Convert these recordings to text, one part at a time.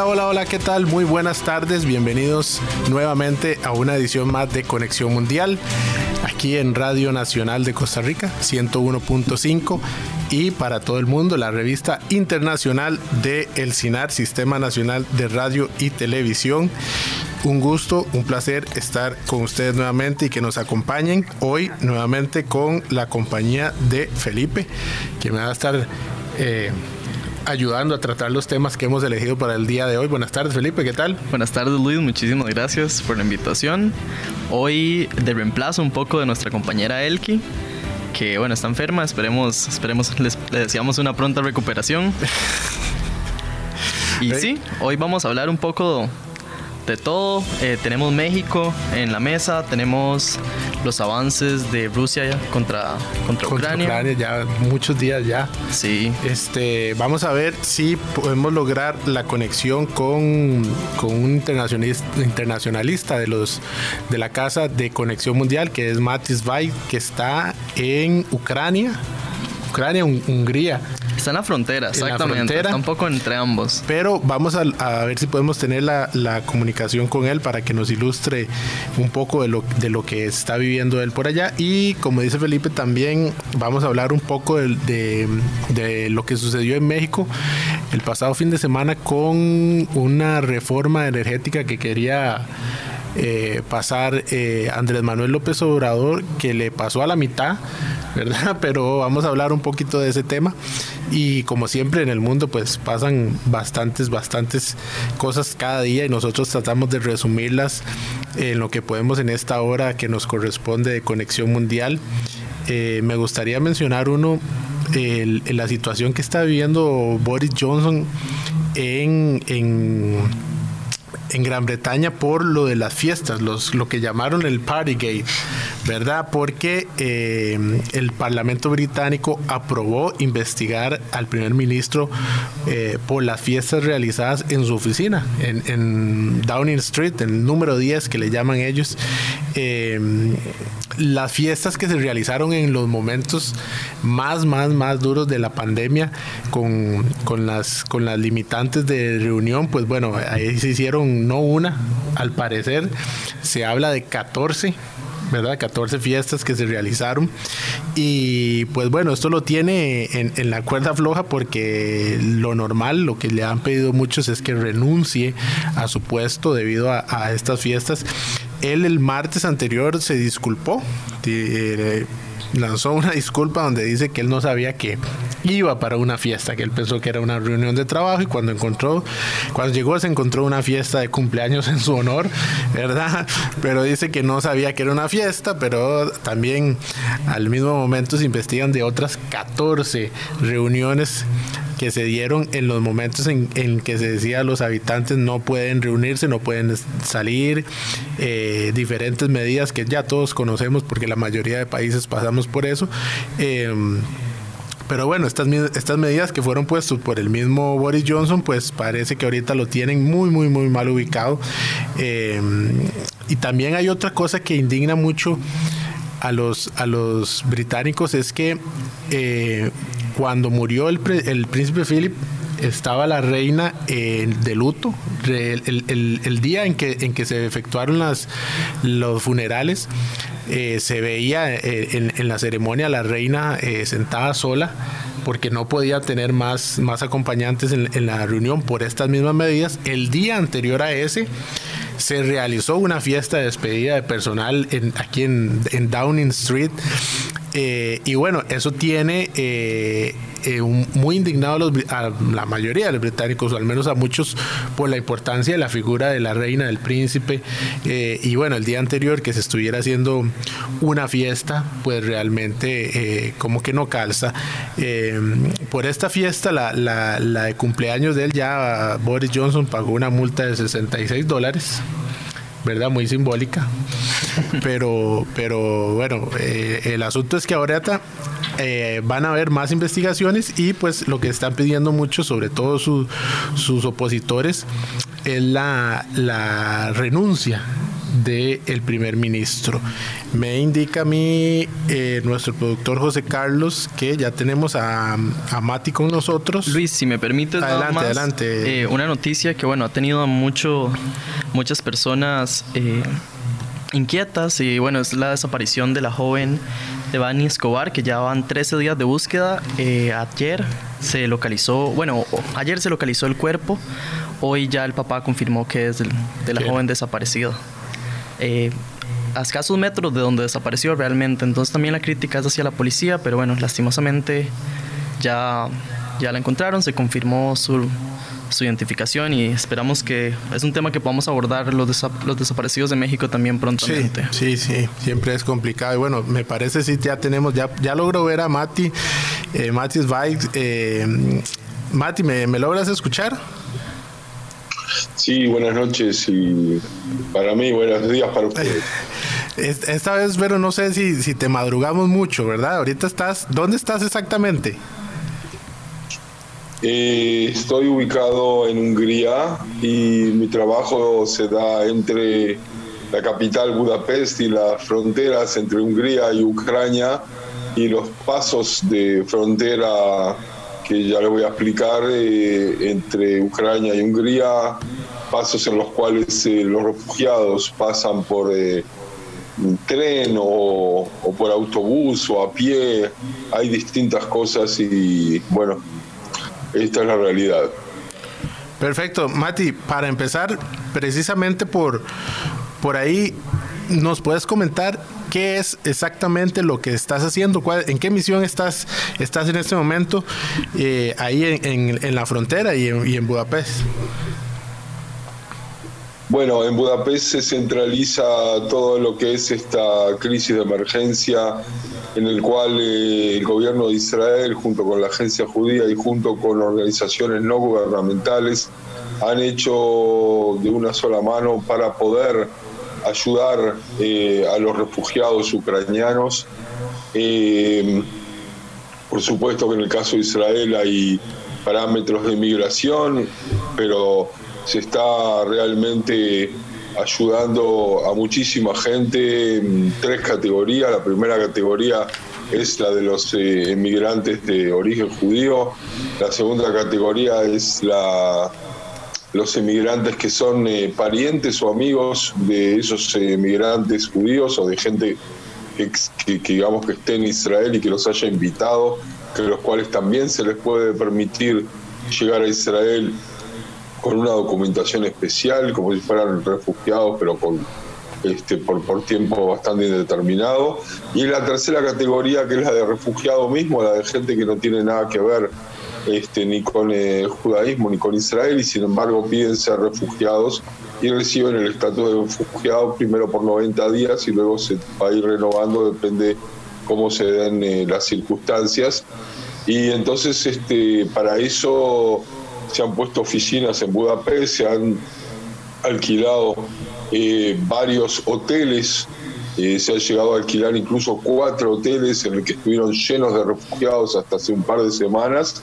Hola, hola, hola, ¿qué tal? Muy buenas tardes, bienvenidos nuevamente a una edición más de Conexión Mundial, aquí en Radio Nacional de Costa Rica, 101.5 y para todo el mundo la revista internacional de El CINAR, Sistema Nacional de Radio y Televisión. Un gusto, un placer estar con ustedes nuevamente y que nos acompañen hoy nuevamente con la compañía de Felipe, que me va a estar... Eh, ayudando a tratar los temas que hemos elegido para el día de hoy. Buenas tardes, Felipe, ¿qué tal? Buenas tardes, Luis, muchísimas gracias por la invitación. Hoy de reemplazo un poco de nuestra compañera Elki, que bueno, está enferma, esperemos, esperemos, les, deseamos una pronta recuperación. Y sí, hoy vamos a hablar un poco de todo. Eh, tenemos México en la mesa, tenemos los avances de Rusia contra, contra, Ucrania. Ucrania. ya muchos días ya. Sí. Este, vamos a ver si podemos lograr la conexión con, con un internacionalista, internacionalista de los de la casa de conexión mundial que es Matis Bay, que está en Ucrania. Ucrania, Hungría. Está en la frontera, exactamente. está un poco entre ambos. Pero vamos a, ver si podemos tener la, comunicación con él para que nos ilustre un poco de lo, de lo que está viviendo él por allá. Y como dice Felipe, también vamos a hablar un poco de, de lo que sucedió en México el pasado fin de semana con una reforma energética que quería eh, pasar eh, Andrés Manuel López Obrador, que le pasó a la mitad, ¿verdad? Pero vamos a hablar un poquito de ese tema. Y como siempre en el mundo, pues pasan bastantes, bastantes cosas cada día y nosotros tratamos de resumirlas en lo que podemos en esta hora que nos corresponde de conexión mundial. Eh, me gustaría mencionar uno, la situación que está viviendo Boris Johnson en, en en Gran Bretaña por lo de las fiestas, los, lo que llamaron el Partygate, ¿verdad? Porque eh, el Parlamento británico aprobó investigar al primer ministro eh, por las fiestas realizadas en su oficina, en, Downing Street, el número 10 que le llaman ellos. Eh, las fiestas que se realizaron en los momentos más, más, más duros de la pandemia con, con, las, con las limitantes de reunión, pues bueno, ahí se hicieron no una, al parecer se habla de 14 ¿verdad? 14 fiestas que se realizaron. Y pues bueno, esto lo tiene en, la cuerda floja porque lo normal, lo que le han pedido muchos es que renuncie a su puesto debido a, a estas fiestas. Él el martes anterior se disculpó, eh, lanzó una disculpa donde dice que él no sabía que iba para una fiesta, que él pensó que era una reunión de trabajo y cuando encontró, cuando llegó se encontró una fiesta de cumpleaños en su honor, ¿verdad? Pero dice que no sabía que era una fiesta, pero también al mismo momento se investigan de otras 14 reuniones que se dieron en los momentos en, que se decía los habitantes no pueden reunirse, no pueden salir, eh, diferentes medidas que ya todos conocemos porque la mayoría de países pasamos por eso. Em, pero bueno, estas, estas medidas que fueron puestas por el mismo Boris Johnson, pues parece que ahorita lo tienen muy, muy, muy mal ubicado. Em, y también hay otra cosa que indigna mucho a los, a los británicos, es que eh, cuando murió el, el príncipe Philip, estaba la reina eh, de luto. El, día en que, se efectuaron los funerales, eh, se veía eh, en, la ceremonia la reina sentada sola porque no podía tener más, acompañantes en, la reunión por estas mismas medidas. El día anterior a ese se realizó una fiesta de despedida de personal en, aquí en Downing Street eh, y bueno, eso tiene eh, eh, muy indignado a, la mayoría de los británicos, o al menos a muchos, por la importancia de la figura de la reina, del príncipe. y bueno, el día anterior que se estuviera haciendo una fiesta, pues realmente como que no calza. por esta fiesta, la, la, la de cumpleaños de él, ya Boris Johnson pagó una multa de 66 dólares. ¿Verdad? Muy simbólica. Pero, pero bueno, eh, el asunto es que ahora eh, van a haber más investigaciones y pues lo que están pidiendo mucho, sobre todo sus opositores, es la, la renuncia del primer ministro. Me indica a mí eh, nuestro productor José Carlos que ya tenemos a, a, Mati con nosotros. Luis, si me permites, adelante, adelante. Eh, una noticia que bueno ha tenido mucho, muchas personas eh, inquietas y bueno es la desaparición de la joven Devani Escobar que ya van 13 días de búsqueda. ayer se localizó, bueno, ayer se localizó el cuerpo. Hoy ya el papá confirmó que es de la joven desaparecida. Eh, a escasos metros de donde desapareció realmente. Entonces también la crítica es hacia la policía, pero bueno, lastimosamente ya, ya la encontraron, se confirmó su, su identificación y esperamos que es un tema que podamos abordar los, los desaparecidos de México también prontamente. Sí, sí, siempre es complicado. Y bueno, me parece si ya tenemos, ya, ya logro ver a Mati, eh, Mati Eh, Mati, ¿me, ¿me logras escuchar? Sí, buenas noches y para mí buenos días para ustedes. Esta vez, pero no sé si, si te madrugamos mucho, ¿verdad? Ahorita estás, ¿dónde estás exactamente? Eh, estoy ubicado en Hungría y mi trabajo se da entre la capital Budapest y las fronteras entre Hungría y Ucrania y los pasos de frontera que ya le voy a explicar eh, entre Ucrania y Hungría, pasos en los cuales eh, los refugiados pasan por eh, tren o, por autobús o a pie, hay distintas cosas y bueno, esta es la realidad. Perfecto, Mati, para empezar, precisamente por, por ahí, ¿nos puedes comentar qué es exactamente lo que estás haciendo, en qué misión estás, estás en este momento eh, ahí en, la frontera y en, Budapest. Bueno, en Budapest se centraliza todo lo que es esta crisis de emergencia en el cual eh, el gobierno de Israel, junto con la agencia judía y junto con organizaciones no gubernamentales, han hecho de una sola mano para poder ayudar eh, a los refugiados ucranianos. Eh, por supuesto que en el caso de Israel hay parámetros de migración, pero se está realmente ayudando a muchísima gente en tres categorías. La primera categoría es la de los eh, inmigrantes de origen judío. La segunda categoría es la los emigrantes que son eh, parientes o amigos de esos emigrantes judíos o de gente que, digamos que esté en Israel y que los haya invitado, que los cuales también se les puede permitir llegar a Israel con una documentación especial, como si fueran refugiados, pero con este, por, por tiempo bastante indeterminado. Y la tercera categoría, que es la de refugiado mismo, la de gente que no tiene nada que ver este, ni con el judaísmo ni con Israel y sin embargo piden ser refugiados y reciben el estatus de refugiado primero por 90 días y luego se va a ir renovando, depende cómo se den eh, las circunstancias. Y entonces este, para eso se han puesto oficinas en Budapest, se han alquilado eh, varios hoteles eh, se han llegado a alquilar incluso cuatro hoteles en los que estuvieron llenos de refugiados hasta hace un par de semanas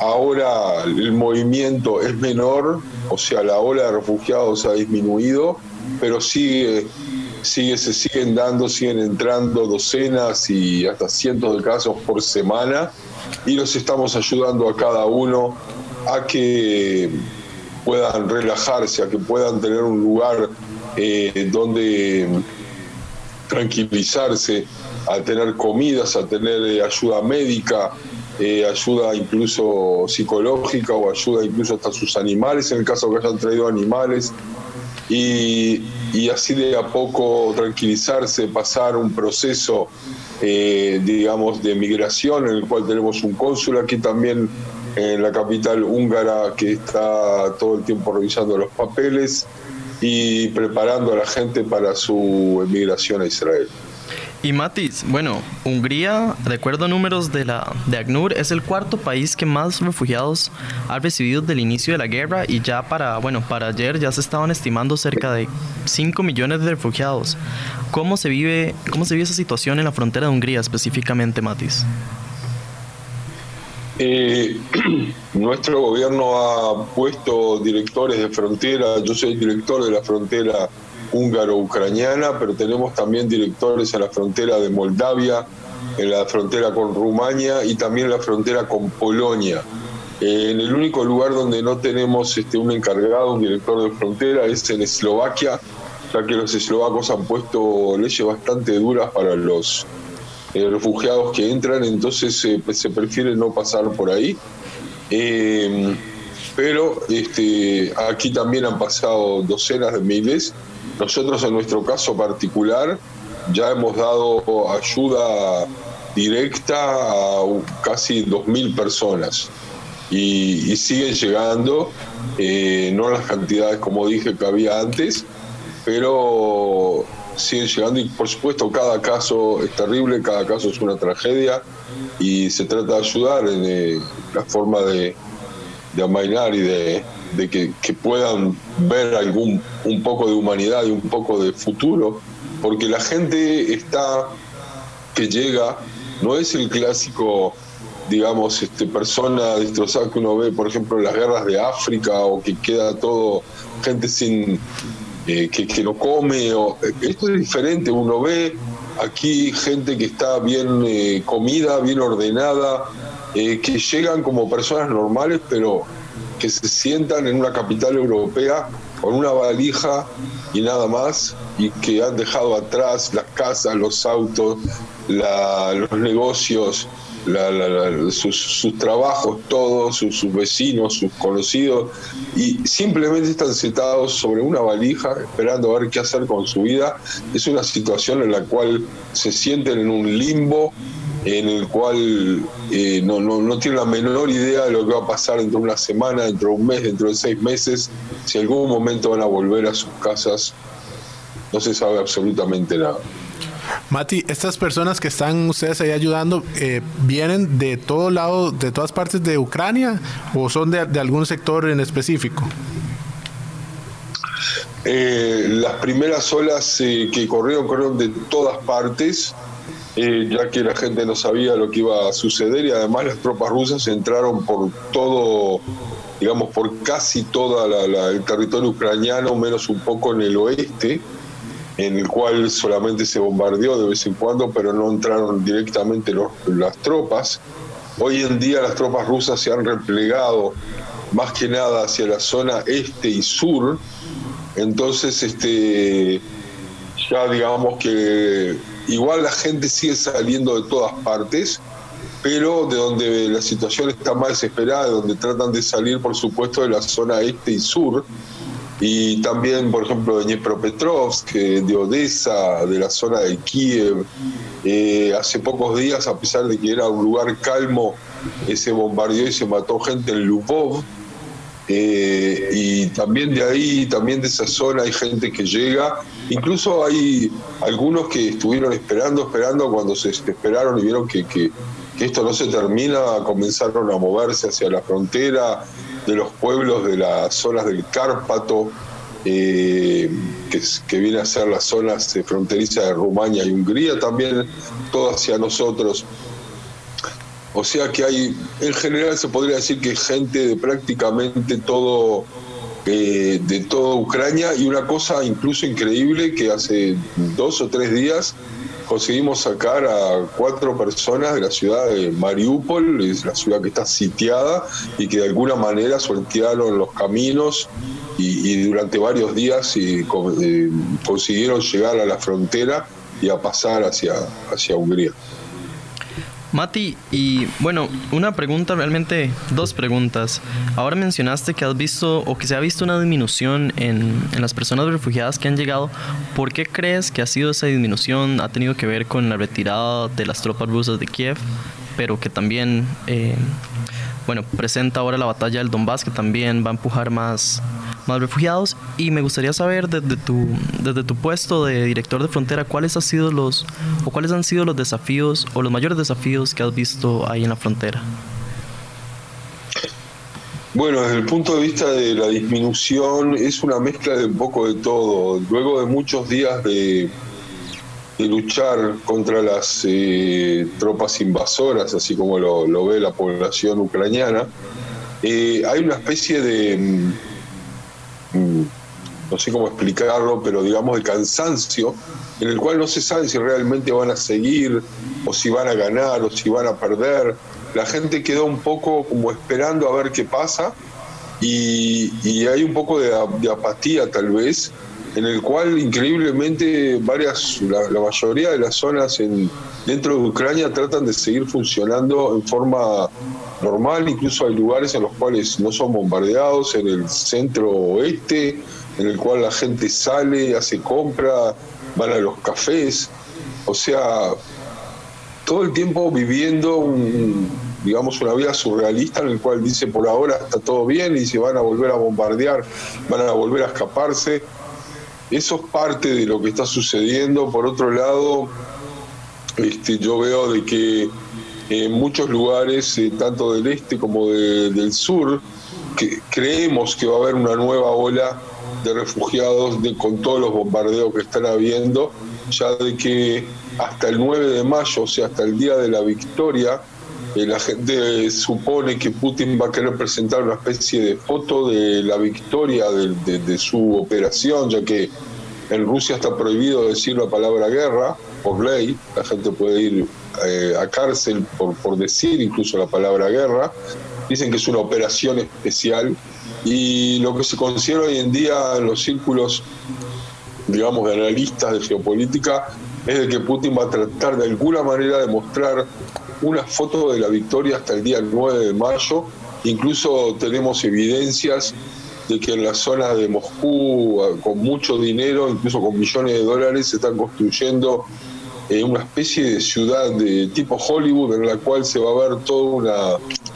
Ahora el movimiento es menor, o sea, la ola de refugiados ha disminuido, pero sigue, sigue, se siguen dando, siguen entrando docenas y hasta cientos de casos por semana y los estamos ayudando a cada uno a que puedan relajarse, a que puedan tener un lugar eh, donde tranquilizarse, a tener comidas, a tener eh, ayuda médica, eh, ayuda incluso psicológica o ayuda incluso hasta sus animales, en el caso que hayan traído animales, y, así de a poco tranquilizarse, pasar un proceso, eh, digamos, de migración, en el cual tenemos un cónsul aquí también en la capital húngara que está todo el tiempo revisando los papeles y preparando a la gente para su emigración a Israel. Y Matis, bueno, Hungría, de acuerdo a números de la de ACNUR, es el cuarto país que más refugiados ha recibido desde el inicio de la guerra y ya para, bueno, para ayer ya se estaban estimando cerca de 5 millones de refugiados. ¿Cómo se vive, cómo se vive esa situación en la frontera de Hungría específicamente, Matis? Eh, nuestro gobierno ha puesto directores de frontera, yo soy director de la frontera húngaro-ucraniana, pero tenemos también directores en la frontera de Moldavia, en la frontera con Rumania y también en la frontera con Polonia. Eh, en el único lugar donde no tenemos este, un encargado, un director de frontera, es en Eslovaquia, ya que los eslovacos han puesto leyes bastante duras para los eh, refugiados que entran, entonces eh, pues, se prefiere no pasar por ahí. pero este, aquí también han pasado docenas de miles. Nosotros en nuestro caso particular ya hemos dado ayuda directa a casi 2.000 personas. Y, siguen llegando, eh, no las cantidades como dije que había antes, pero siguen llegando y por supuesto cada caso es terrible, cada caso es una tragedia y se trata de ayudar en eh, la forma de, de amainar y de, que, que, puedan ver algún un poco de humanidad y un poco de futuro, porque la gente está que llega no es el clásico digamos, este, persona destrozada que uno ve, por ejemplo, en las guerras de África o que queda todo, gente sin, eh, que, que, no come. Esto es diferente, uno ve aquí gente que está bien eh, comida, bien ordenada, eh, que llegan como personas normales, pero que se sientan en una capital europea con una valija y nada más, y que han dejado atrás las casas, los autos, los negocios, sus, trabajos, todos, sus, vecinos, sus conocidos, y simplemente están sentados sobre una valija esperando a ver qué hacer con su vida. Es una situación en la cual se sienten en un limbo en el cual eh, no, no, no tienen la menor idea de lo que va a pasar dentro de una semana, dentro de un mes, dentro de seis meses, si en algún momento van a volver a sus casas, no se sabe absolutamente nada. Mati, estas personas que están ustedes ahí ayudando, eh, ¿vienen de todo lado, de todas partes de Ucrania o son de, algún sector en específico? Eh, las primeras olas eh, que corrieron, corrieron de todas partes, ya que la gente no sabía lo que iba a suceder y además las tropas rusas entraron por todo, digamos, por casi todo el territorio ucraniano, menos un poco en el oeste en el cual solamente se bombardeó de vez en cuando, pero no entraron directamente las tropas. Hoy en día las tropas rusas se han replegado más que nada hacia la zona este y sur, entonces este ya digamos que igual la gente sigue saliendo de todas partes, pero de donde la situación está más desesperada, de donde tratan de salir por supuesto de la zona este y sur, y también, por ejemplo, de Dnipropetrovsk, de Odessa, de la zona de Kiev. Eh, hace pocos días, a pesar de que era un lugar calmo, se bombardeó y se mató gente en Lubov. Eh, y también de ahí, también de esa zona hay gente que llega. Incluso hay algunos que estuvieron esperando, esperando, cuando se esperaron y vieron que, que esto no se termina, comenzaron a moverse hacia la frontera, de los pueblos de las zonas del Cárpato, eh, que, viene a ser las zonas fronterizas de Rumania y Hungría, también todo hacia nosotros. O sea que hay, en general se podría decir que gente de prácticamente todo, eh, de toda Ucrania y una cosa incluso increíble que hace dos o tres días conseguimos sacar a cuatro personas de la ciudad de Mariupol, es la ciudad que está sitiada y que de alguna manera sortearon los caminos y, durante varios días y, eh, consiguieron llegar a la frontera y a pasar hacia, hacia Hungría. Mati, y bueno, una pregunta realmente, dos preguntas. Ahora mencionaste que has visto o que se ha visto una disminución en, en, las personas refugiadas que han llegado. ¿Por qué crees que ha sido esa disminución? ¿Ha tenido que ver con la retirada de las tropas rusas de Kiev? Pero que también eh, bueno, presenta ahora la batalla del Donbass, que también va a empujar más, refugiados. Y me gustaría saber desde tu, desde tu puesto de director de frontera, cuáles han sido los, o cuáles han sido los desafíos o los mayores desafíos que has visto ahí en la frontera. Bueno, desde el punto de vista de la disminución, es una mezcla de un poco de todo. Luego de muchos días de de luchar contra las eh, tropas invasoras, así como lo, ve la población ucraniana, eh, hay una especie de, no sé cómo explicarlo, pero digamos de cansancio, en el cual no se sabe si realmente van a seguir o si van a ganar o si van a perder. La gente quedó un poco como esperando a ver qué pasa y, hay un poco de, apatía tal vez, en el cual increíblemente varias, la, mayoría de las zonas en, dentro de Ucrania tratan de seguir funcionando en forma normal, incluso hay lugares en los cuales no son bombardeados, en el centro oeste, en el cual la gente sale, hace compra, van a los cafés, o sea, todo el tiempo viviendo un, digamos una vida surrealista en el cual dice por ahora está todo bien y se van a volver a bombardear, van a volver a escaparse. Eso es parte de lo que está sucediendo. Por otro lado, este, yo veo de que en muchos lugares, eh, tanto del este como del sur, que creemos que va a haber una nueva ola de refugiados de, con todos los bombardeos que están habiendo, ya de que hasta el 9 de mayo, o sea, hasta el día de la victoria, eh, la gente supone que Putin va a querer presentar una especie de foto de la victoria de, su operación, ya que en Rusia está prohibido decir la palabra guerra por ley, la gente puede ir eh, a cárcel por, por decir incluso la palabra guerra, dicen que es una operación especial. Y lo que se considera hoy en día en los círculos, digamos, de analistas de geopolítica, es de que Putin va a tratar de alguna manera de mostrar una foto de la victoria hasta el día 9 de mayo. Incluso tenemos evidencias de que en la zona de Moscú, con mucho dinero, incluso con millones de dólares, se están construyendo eh, una especie de ciudad de tipo Hollywood en la cual se va a ver todo un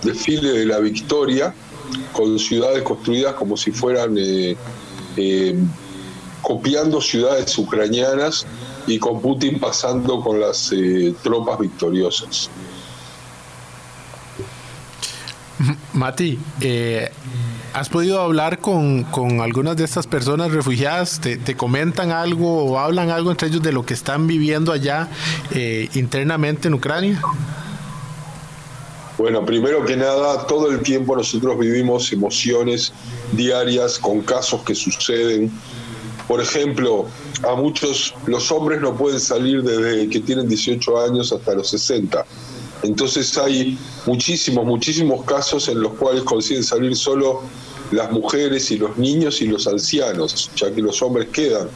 desfile de la victoria con ciudades construidas como si fueran eh, eh, copiando ciudades ucranianas y con Putin pasando con las eh, tropas victoriosas. Mati, ¿has podido hablar con, algunas de estas personas refugiadas? ¿Te, ¿Te, comentan algo o hablan algo entre ellos de lo que están viviendo allá internamente en Ucrania? Bueno, primero que nada, todo el tiempo nosotros vivimos emociones diarias con casos que suceden. Por ejemplo, a muchos los hombres no pueden salir desde que tienen 18 años hasta los 60. Entonces hay muchísimos, muchísimos casos en los cuales consiguen salir solo las mujeres y los niños y los ancianos, ya que los hombres quedan.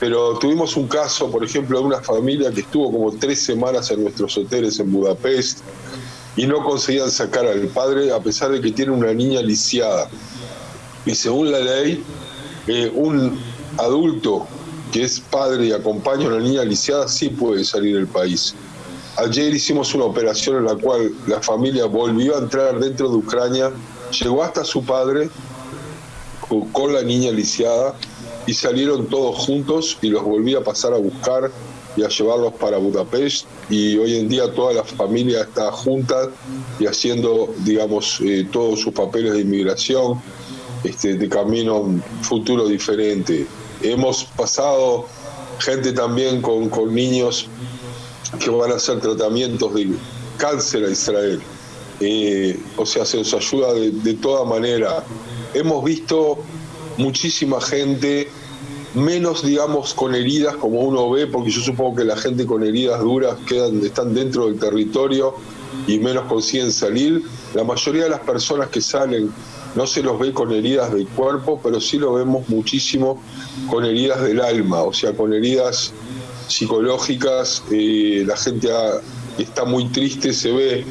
Pero tuvimos un caso, por ejemplo, de una familia que estuvo como tres semanas en nuestros hoteles en Budapest, y no conseguían sacar al padre a pesar de que tiene una niña lisiada. Y según la ley, eh, un adulto que es padre y acompaña a una niña lisiada sí puede salir del país. Ayer hicimos una operación en la cual la familia volvió a entrar dentro de Ucrania, llegó hasta su padre con la niña lisiada y salieron todos juntos y los volví a pasar a buscar y a llevarlos para Budapest y hoy en día toda la familia está junta y haciendo, digamos, eh, todos sus papeles de inmigración este, de camino a un futuro diferente. Hemos pasado gente también con, con niños que van a hacer tratamientos de cáncer a Israel. Eh, o sea, se nos ayuda de, de toda manera. Hemos visto muchísima gente menos, digamos, con heridas como uno ve, porque yo supongo que la gente con heridas duras quedan, están dentro del territorio y menos consiguen salir. La mayoría de las personas que salen no se los ve con heridas del cuerpo, pero sí lo vemos muchísimo con heridas del alma, o sea, con heridas psicológicas. Eh, la gente está muy triste, se ve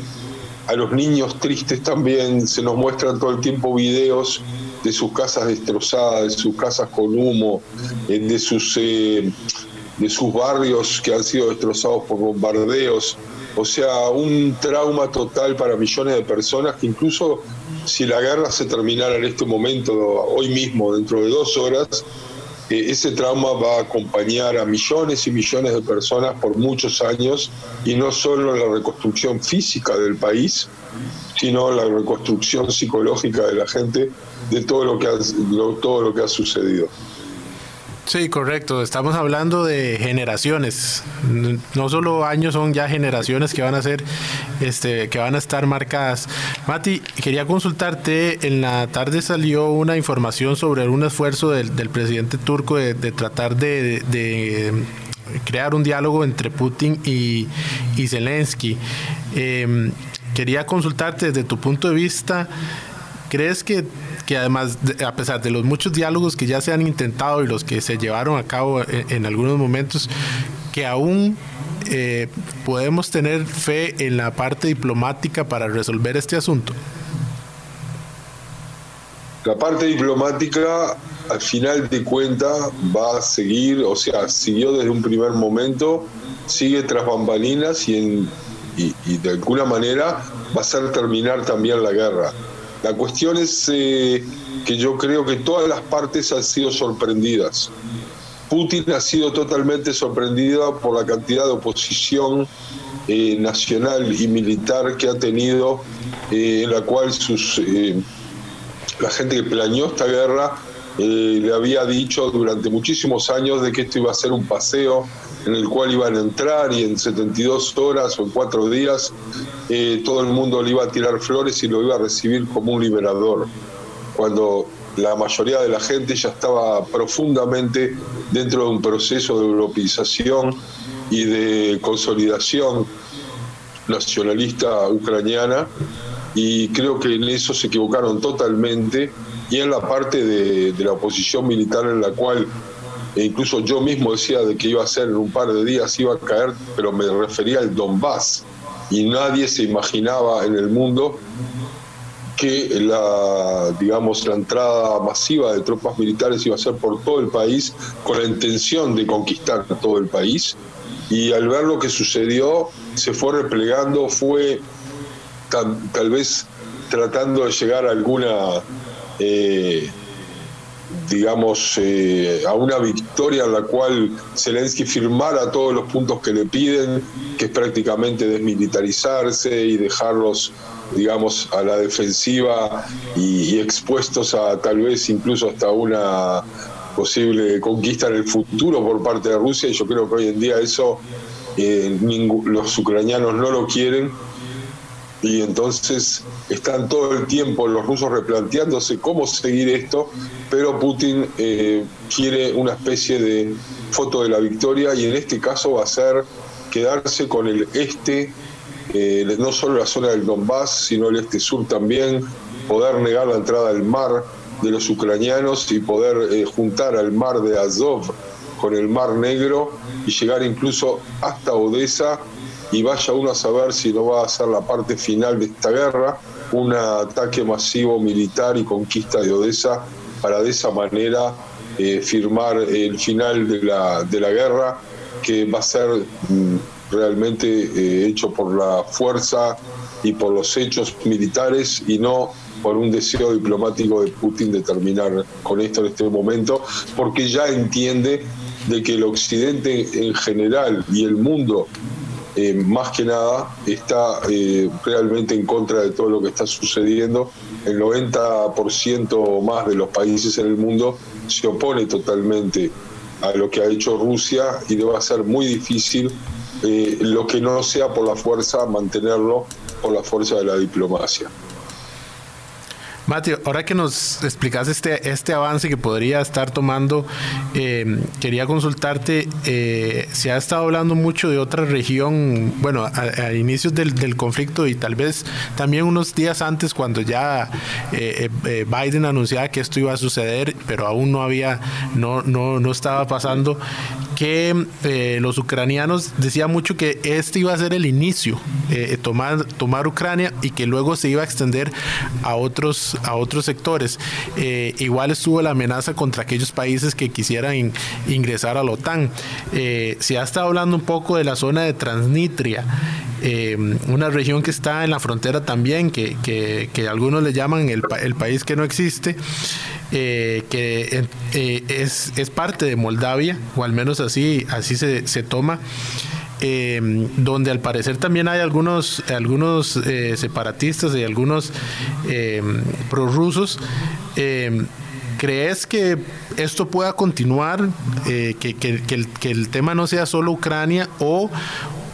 a los niños tristes también, se nos muestran todo el tiempo videos de sus casas destrozadas, de sus casas con humo, de sus, eh, de sus barrios que han sido destrozados por bombardeos. O sea, un trauma total para millones de personas que incluso si la guerra se terminara en este momento, hoy mismo, dentro de dos horas, eh, ese trauma va a acompañar a millones y millones de personas por muchos años y no solo la reconstrucción física del país, sino la reconstrucción psicológica de la gente de todo lo que ha, todo lo que ha sucedido. Sí, correcto. Estamos hablando de generaciones. No solo años, son ya generaciones que van a ser, este, que van a estar marcadas. Mati, quería consultarte. En la tarde salió una información sobre un esfuerzo del, presidente turco de, tratar de, crear un diálogo entre Putin y, Zelensky. Em, quería consultarte desde tu punto de vista. ¿Crees que que además, a pesar de los muchos diálogos que ya se han intentado y los que se llevaron a cabo en, algunos momentos, que aún eh, podemos tener fe en la parte diplomática para resolver este asunto? La parte diplomática, al final de cuentas, va a seguir, o sea, siguió desde un primer momento, sigue tras bambalinas y, en, y de alguna manera va a ser terminar también la guerra. La cuestión es eh, que yo creo que todas las partes han sido sorprendidas. Putin ha sido totalmente sorprendido por la cantidad de oposición eh, nacional y militar que ha tenido, eh, en la cual sus, la gente que planeó esta guerra le había dicho durante muchísimos años de que esto iba a ser un paseo en el cual iban a entrar y en 72 horas o en cuatro días eh, todo el mundo le iba a tirar flores y lo iba a recibir como un liberador, cuando la mayoría de la gente ya estaba profundamente dentro de un proceso de europeización y de consolidación nacionalista ucraniana y creo que en eso se equivocaron totalmente y en la parte de, de la oposición militar en la cual e incluso yo mismo decía de que iba a ser en un par de días, iba a caer, pero me refería al Donbass. Y nadie se imaginaba en el mundo que la, digamos, la entrada masiva de tropas militares iba a ser por todo el país con la intención de conquistar todo el país. Y al ver lo que sucedió, se fue replegando, fue tal, vez tratando de llegar a alguna eh, digamos, eh, a una victoria en la cual Zelensky firmara todos los puntos que le piden, que es prácticamente desmilitarizarse y dejarlos, digamos, a la defensiva y, expuestos a tal vez incluso hasta una posible conquista en el futuro por parte de Rusia. Y yo creo que hoy en día eso eh, los ucranianos no lo quieren y entonces están todo el tiempo los rusos replanteándose cómo seguir esto, pero Putin eh, quiere una especie de foto de la victoria y en este caso va a ser quedarse con el este, eh, no solo la zona del Donbass, sino el este-sur también, poder negar la entrada al mar de los ucranianos y poder eh, juntar al mar de Azov con el mar negro y llegar incluso hasta Odessa y vaya uno a saber si no va a ser la parte final de esta guerra, un ataque masivo militar y conquista de Odessa para de esa manera eh, firmar el final de la, de la guerra que va a ser mm, realmente eh, hecho por la fuerza y por los hechos militares y no por un deseo diplomático de Putin de terminar con esto en este momento, porque ya entiende de que el Occidente en general y el mundo eh, más que nada está eh, realmente en contra de todo lo que está sucediendo. El 90% o más de los países en el mundo se opone totalmente a lo que ha hecho Rusia y debe ser muy difícil eh, lo que no sea por la fuerza mantenerlo por la fuerza de la diplomacia. Mateo, ahora que nos explicas este, este avance que podría estar tomando, eh, quería consultarte, eh, se ha estado hablando mucho de otra región, bueno, a, inicios del, conflicto y tal vez también unos días antes cuando ya eh, Biden anunciaba que esto iba a suceder, pero aún no había, no, no, no estaba pasando, que los ucranianos decían mucho que este iba a ser el inicio, tomar, tomar Ucrania y que luego se iba a extender a otros a otros sectores. Eh, igual estuvo la amenaza contra aquellos países que quisieran ingresar a la OTAN. Eh, se ha estado hablando un poco de la zona de Transnistria, eh, una región que está en la frontera también, que, algunos le llaman el, país que no existe. Que es, es, parte de Moldavia, o al menos así, así se, se toma. Eh, donde al parecer también hay algunos, algunos eh, separatistas y algunos eh, prorrusos. ¿crees que esto pueda continuar? Eh, que, que, el, que el tema no sea solo Ucrania o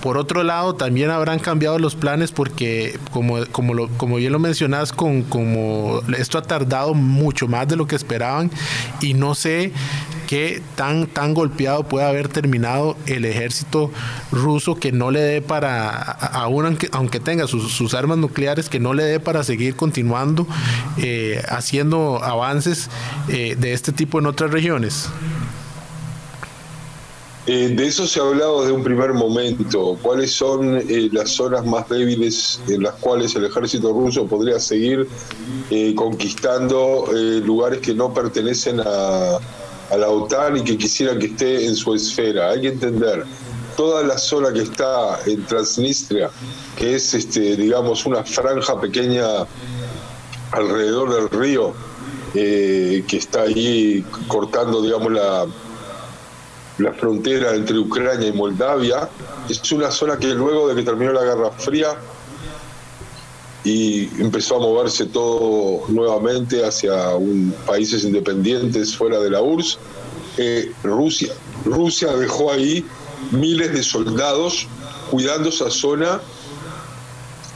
por otro lado, también habrán cambiado los planes porque, como, como, como bien lo mencionas, como esto ha tardado mucho más de lo que esperaban y no sé qué tan, tan golpeado puede haber terminado el ejército ruso que no le dé para, aún aunque, tenga sus, armas nucleares, que no le dé para seguir continuando eh, haciendo avances eh, de este tipo en otras regiones. Eh, de eso se ha hablado desde un primer momento. ¿Cuáles son eh, las zonas más débiles en las cuales el ejército ruso podría seguir eh, conquistando lugares que no pertenecen a, la OTAN y que quisieran que esté en su esfera? Hay que entender, toda la zona que está en Transnistria, que es, este, digamos, una franja pequeña alrededor del río, que está ahí cortando, digamos, la la frontera entre Ucrania y Moldavia. Es una zona que luego de que terminó la Guerra Fría y empezó a moverse todo nuevamente hacia países independientes fuera de la URSS, eh, Rusia, Rusia dejó ahí miles de soldados cuidando esa zona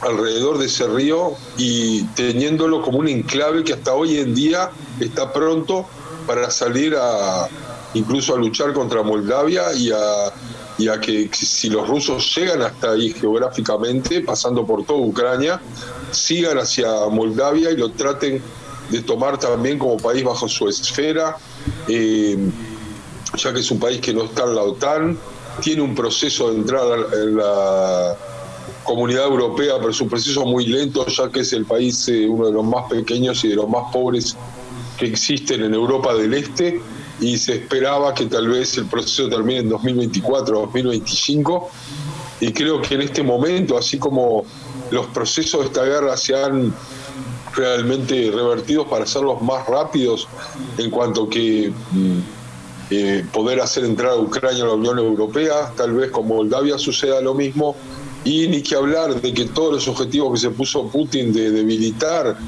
alrededor de ese río y teniéndolo como un enclave que hasta hoy en día está pronto para salir a, incluso a luchar contra Moldavia y a, que si los rusos llegan hasta ahí geográficamente, pasando por toda Ucrania, sigan hacia Moldavia y lo traten de tomar también como país bajo su esfera, eh, ya que es un país que no está en la OTAN, tiene un proceso de entrada en la comunidad europea, pero es un proceso muy lento, ya que es el país eh, uno de los más pequeños y de los más pobres que existen en Europa del Este y se esperaba que tal vez el proceso termine en 2024 o 2025 y creo que en este momento, así como los procesos de esta guerra se han realmente revertidos para hacerlos más rápidos en cuanto que mm, eh, poder hacer entrar a Ucrania a la Unión Europea, tal vez con Moldavia suceda lo mismo, y ni que hablar de que todos los objetivos que se puso Putin de debilitar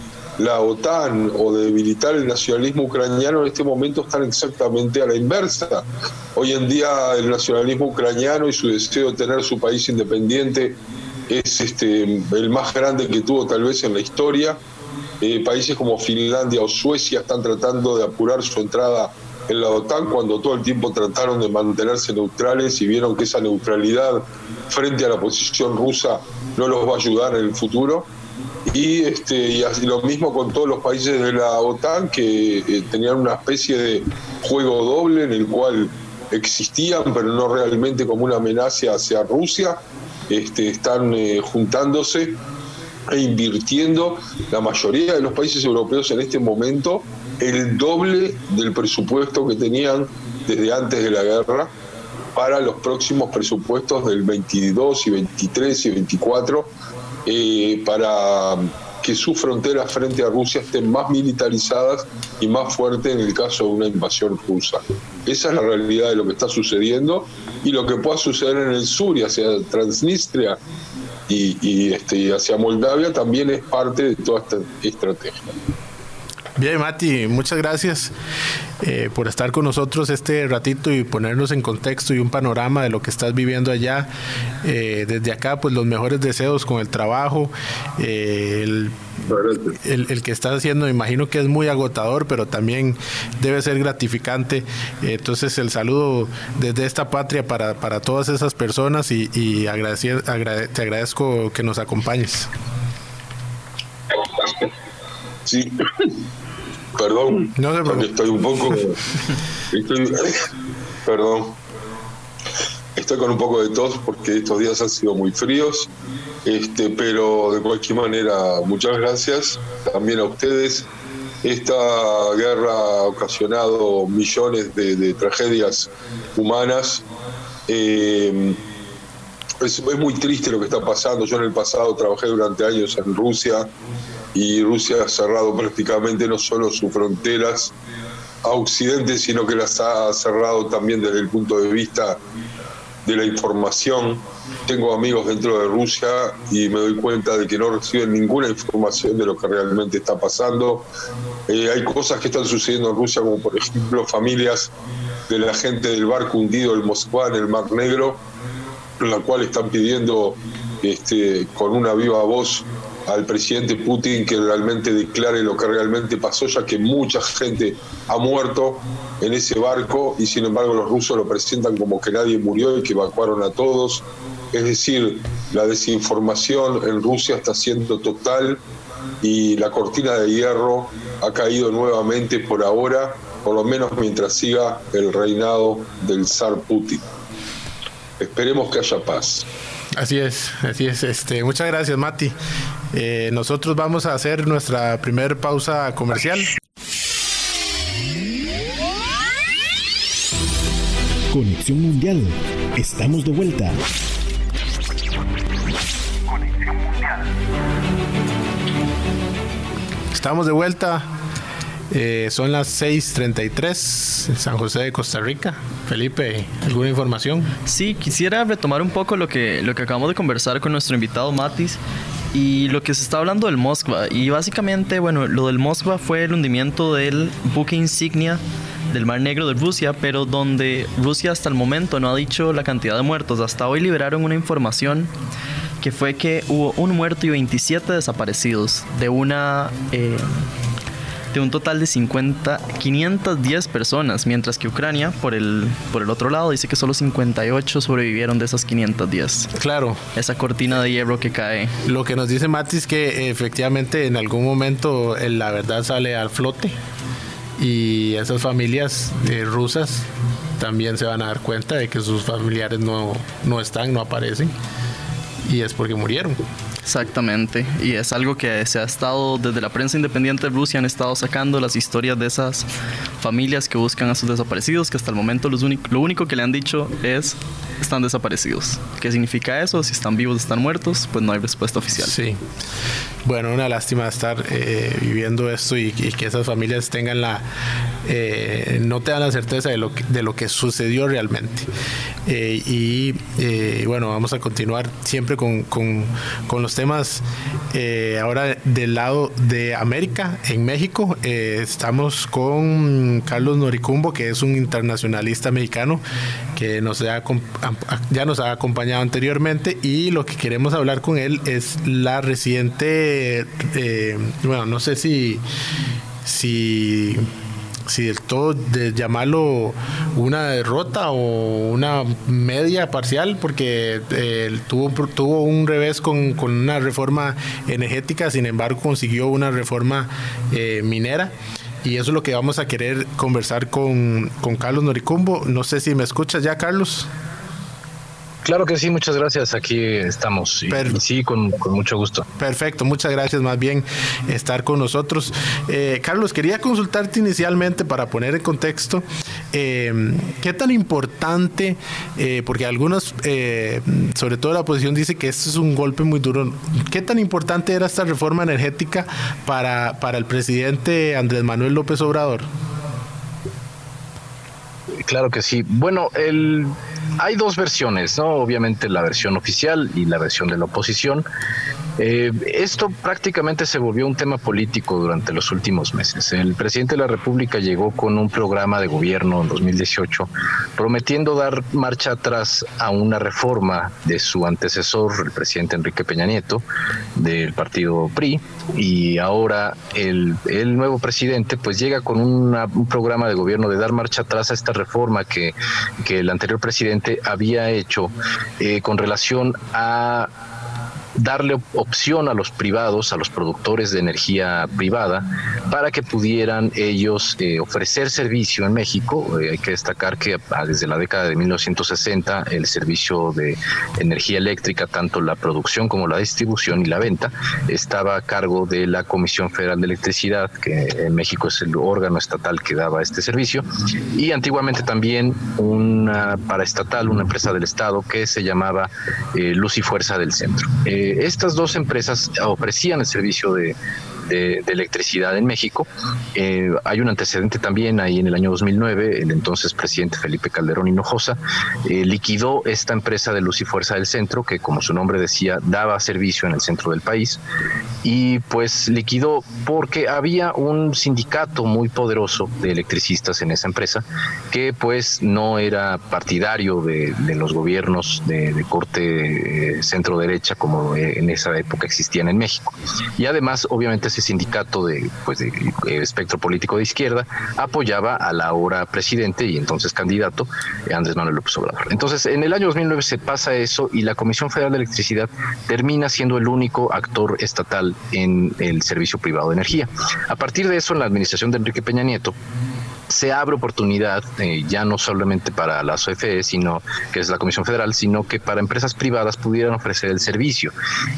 la OTAN o de debilitar el nacionalismo ucraniano en este momento están exactamente a la inversa. Hoy en día el nacionalismo ucraniano y su deseo de tener su país independiente es este, el más grande que tuvo tal vez en la historia. Eh, países como Finlandia o Suecia están tratando de apurar su entrada en la OTAN cuando todo el tiempo trataron de mantenerse neutrales y vieron que esa neutralidad frente a la posición rusa no los va a ayudar en el futuro y, este, y lo mismo con todos los países de la OTAN que eh, tenían una especie de juego doble en el cual existían, pero no realmente como una amenaza hacia Rusia, este, están eh, juntándose e invirtiendo la mayoría de los países europeos en este momento el doble del presupuesto que tenían desde antes de la guerra para los próximos presupuestos del 22 y 23 y 24 eh, para que sus fronteras frente a Rusia estén más militarizadas y más fuertes en el caso de una invasión rusa. Esa es la realidad de lo que está sucediendo y lo que pueda suceder en el sur y hacia Transnistria y, este, hacia Moldavia también es parte de toda esta estrategia. Bien, Mati, muchas gracias eh, por estar con nosotros este ratito y ponernos en contexto y un panorama de lo que estás viviendo allá. Eh, desde acá, pues los mejores deseos con el trabajo, eh, el, que estás haciendo, me imagino que es muy agotador, pero también debe ser gratificante. entonces, el saludo desde esta patria para, para todas esas personas y, agradecer, te agradezco que nos acompañes. Sí. Perdón, porque estoy un poco. perdón. Estoy con un poco de tos porque estos días han sido muy fríos. Este, pero de cualquier manera, muchas gracias también a ustedes. Esta guerra ha ocasionado millones de, tragedias humanas. Eh, es, es, muy triste lo que está pasando. Yo en el pasado trabajé durante años en Rusia y Rusia ha cerrado prácticamente no solo sus fronteras a Occidente, sino que las ha cerrado también desde el punto de vista de la información. Tengo amigos dentro de Rusia y me doy cuenta de que no reciben ninguna información de lo que realmente está pasando. Eh, hay cosas que están sucediendo en Rusia, como por ejemplo familias de la gente del barco hundido el Moskva en el Mar Negro, en la cual están pidiendo este, con una viva voz al presidente Putin que realmente declare lo que realmente pasó, ya que mucha gente ha muerto en ese barco y sin embargo los rusos lo presentan como que nadie murió y que evacuaron a todos. Es decir, la desinformación en Rusia está siendo total y la cortina de hierro ha caído nuevamente por ahora, por lo menos mientras siga el reinado del zar Putin. Esperemos que haya paz. Así es, así es. Este, muchas gracias, Mati. Eh, nosotros vamos a hacer nuestra primera pausa comercial. Conexión Mundial. Estamos de vuelta. Estamos de vuelta. Eh, son las 6:33 en San José de Costa Rica. Felipe, ¿alguna información? Sí, quisiera retomar un poco lo que, lo que acabamos de conversar con nuestro invitado Matis y lo que se está hablando del Moskva. Y básicamente, bueno, lo del Moskva fue el hundimiento del buque insignia del Mar Negro de Rusia, pero donde Rusia hasta el momento no ha dicho la cantidad de muertos. Hasta hoy liberaron una información que fue que hubo un muerto y 27 desaparecidos de una... Eh, de un total de 50, 510 personas, mientras que Ucrania, por el, por el otro lado, dice que solo 58 sobrevivieron de esas 510. Claro. Esa cortina de hierro que cae. Lo que nos dice Mati es que efectivamente en algún momento eh, la verdad sale al flote y esas familias eh, rusas también se van a dar cuenta de que sus familiares no, no están, no aparecen y es porque murieron. Exactamente, y es algo que se ha estado, desde la prensa independiente de Rusia han estado sacando las historias de esas familias que buscan a sus desaparecidos, que hasta el momento los lo único que le han dicho es están desaparecidos. ¿Qué significa eso? Si están vivos, están muertos, pues no hay respuesta oficial. Sí. Bueno, una lástima estar eh, viviendo esto y, que esas familias tengan la, eh, no tengan la certeza de lo que, de lo que sucedió realmente. Eh, y bueno, vamos a continuar siempre con, con, los temas. ahora del lado de América, en México, estamos con Carlos Noricumbo, que es un internacionalista mexicano que nos ha, ya nos ha acompañado anteriormente y lo que queremos hablar con él es la reciente, eh, bueno, no sé si, si si del todo de llamarlo una derrota o una media parcial, porque eh, tuvo, tuvo un revés con, con, una reforma energética, sin embargo consiguió una reforma eh, minera. Y eso es lo que vamos a querer conversar con, con Carlos Noricumbo. No sé si me escuchas ya, Carlos. Claro que sí, muchas gracias. Aquí estamos. sí, con, mucho gusto. Perfecto, muchas gracias más bien estar con nosotros. Eh, Carlos, quería consultarte inicialmente para poner en contexto eh, qué tan importante, eh, porque algunos, sobre todo la oposición, dice que esto es un golpe muy duro. ¿Qué tan importante era esta reforma energética para, para el presidente Andrés Manuel López Obrador? Claro que sí. Bueno, el hay dos versiones, ¿no? Obviamente la versión oficial y la versión de la oposición. Eh, esto prácticamente se volvió un tema político durante los últimos meses. El presidente de la República llegó con un programa de gobierno en 2018 prometiendo dar marcha atrás a una reforma de su antecesor, el presidente Enrique Peña Nieto, del partido PRI, y ahora el, nuevo presidente pues llega con un programa de gobierno de dar marcha atrás a esta reforma que, que el anterior presidente había hecho eh, con relación a darle opción a los privados, a los productores de energía privada, para que pudieran ellos eh, ofrecer servicio en México. Eh, hay que destacar que ah, desde la década de 1960 el servicio de energía eléctrica, tanto la producción como la distribución y la venta, estaba a cargo de la Comisión Federal de Electricidad, que en México es el órgano estatal que daba este servicio, y antiguamente también una paraestatal, una empresa del Estado que se llamaba eh, Luz y Fuerza del Centro. Eh, estas dos empresas ofrecían el servicio de, de, electricidad en México. Eh, hay un antecedente también ahí en el año 2009, el entonces presidente Felipe Calderón Hinojosa eh, liquidó esta empresa de luz y fuerza del centro, que como su nombre decía, daba servicio en el centro del país, y pues liquidó porque había un sindicato muy poderoso de electricistas en esa empresa que pues no era partidario de, los gobiernos de, corte eh, centro derecha como en esa época existían en México. Y además, obviamente, ese sindicato de, pues, de, eh, espectro político de izquierda apoyaba a la ahora presidente y entonces candidato eh, Andrés Manuel López Obrador. Entonces, en el año 2009 se pasa eso y la Comisión Federal de Electricidad termina siendo el único actor estatal en el servicio privado de energía. A partir de eso, en la administración de Enrique Peña Nieto, se abre oportunidad eh, ya no solamente para la OFE, sino que es la Comisión Federal, sino que para empresas privadas pudieran ofrecer el servicio.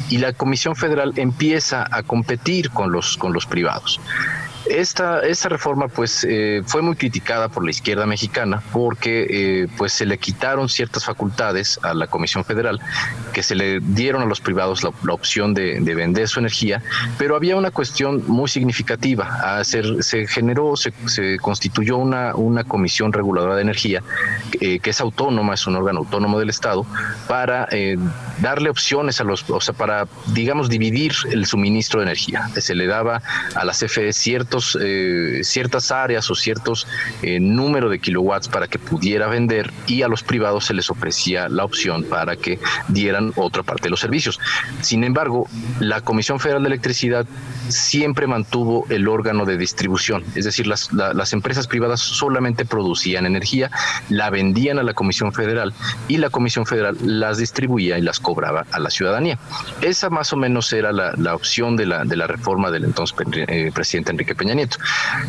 Y la Comisión Federal empieza a competir con los, con los privados. Esta, esta reforma pues eh, fue muy criticada por la izquierda mexicana porque eh, pues se le quitaron ciertas facultades a la Comisión Federal que se le dieron a los privados la, opción de, vender su energía, pero había una cuestión muy significativa. se generó, se, constituyó una, una comisión reguladora de energía eh, que es autónoma, es un órgano autónomo del Estado, para darle opciones a los, o sea, para, digamos, dividir el suministro de energía. Se le daba a la CFE cierto eh, ciertas áreas o ciertos eh, número de kilowatts para que pudiera vender y a los privados se les ofrecía la opción para que dieran otra parte de los servicios. Sin embargo, la Comisión Federal de Electricidad siempre mantuvo el órgano de distribución, es decir, las, empresas privadas solamente producían energía, la vendían a la Comisión Federal y la Comisión Federal las distribuía y las cobraba a la ciudadanía. Esa más o menos era la, opción de la, de la reforma del entonces eh, presidente Enrique Peña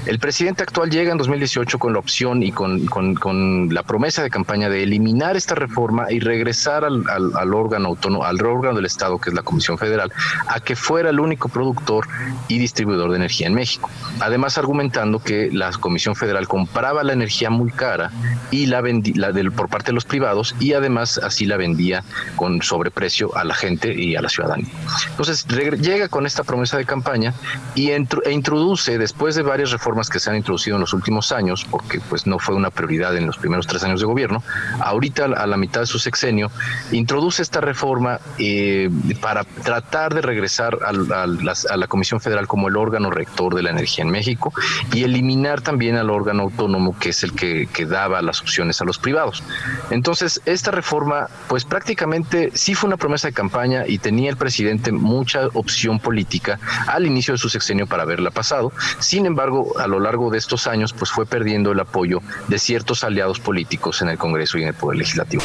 El presidente actual llega en 2018 con la opción y con, la promesa de campaña de eliminar esta reforma y regresar al, al, órgano autónomo, al órgano del Estado, que es la Comisión Federal, a que fuera el único productor y distribuidor de energía en México. Además, argumentando que la Comisión Federal compraba la energía muy cara y la vendía por parte de los privados y además así la vendía con sobreprecio a la gente y a la ciudadanía. Entonces, llega con esta promesa de campaña y e introduce después de varias reformas que se han introducido en los últimos años, porque pues no fue una prioridad en los primeros tres años de gobierno, ahorita a la mitad de su sexenio, introduce esta reforma eh, para tratar de regresar a, la, Comisión Federal como el órgano rector de la energía en México y eliminar también al órgano autónomo que es el que, que daba las opciones a los privados. Entonces, esta reforma, pues prácticamente sí fue una promesa de campaña y tenía el presidente mucha opción política al inicio de su sexenio para haberla pasado, sin embargo, a lo largo de estos años, pues fue perdiendo el apoyo de ciertos aliados políticos en el Congreso y en el Poder Legislativo.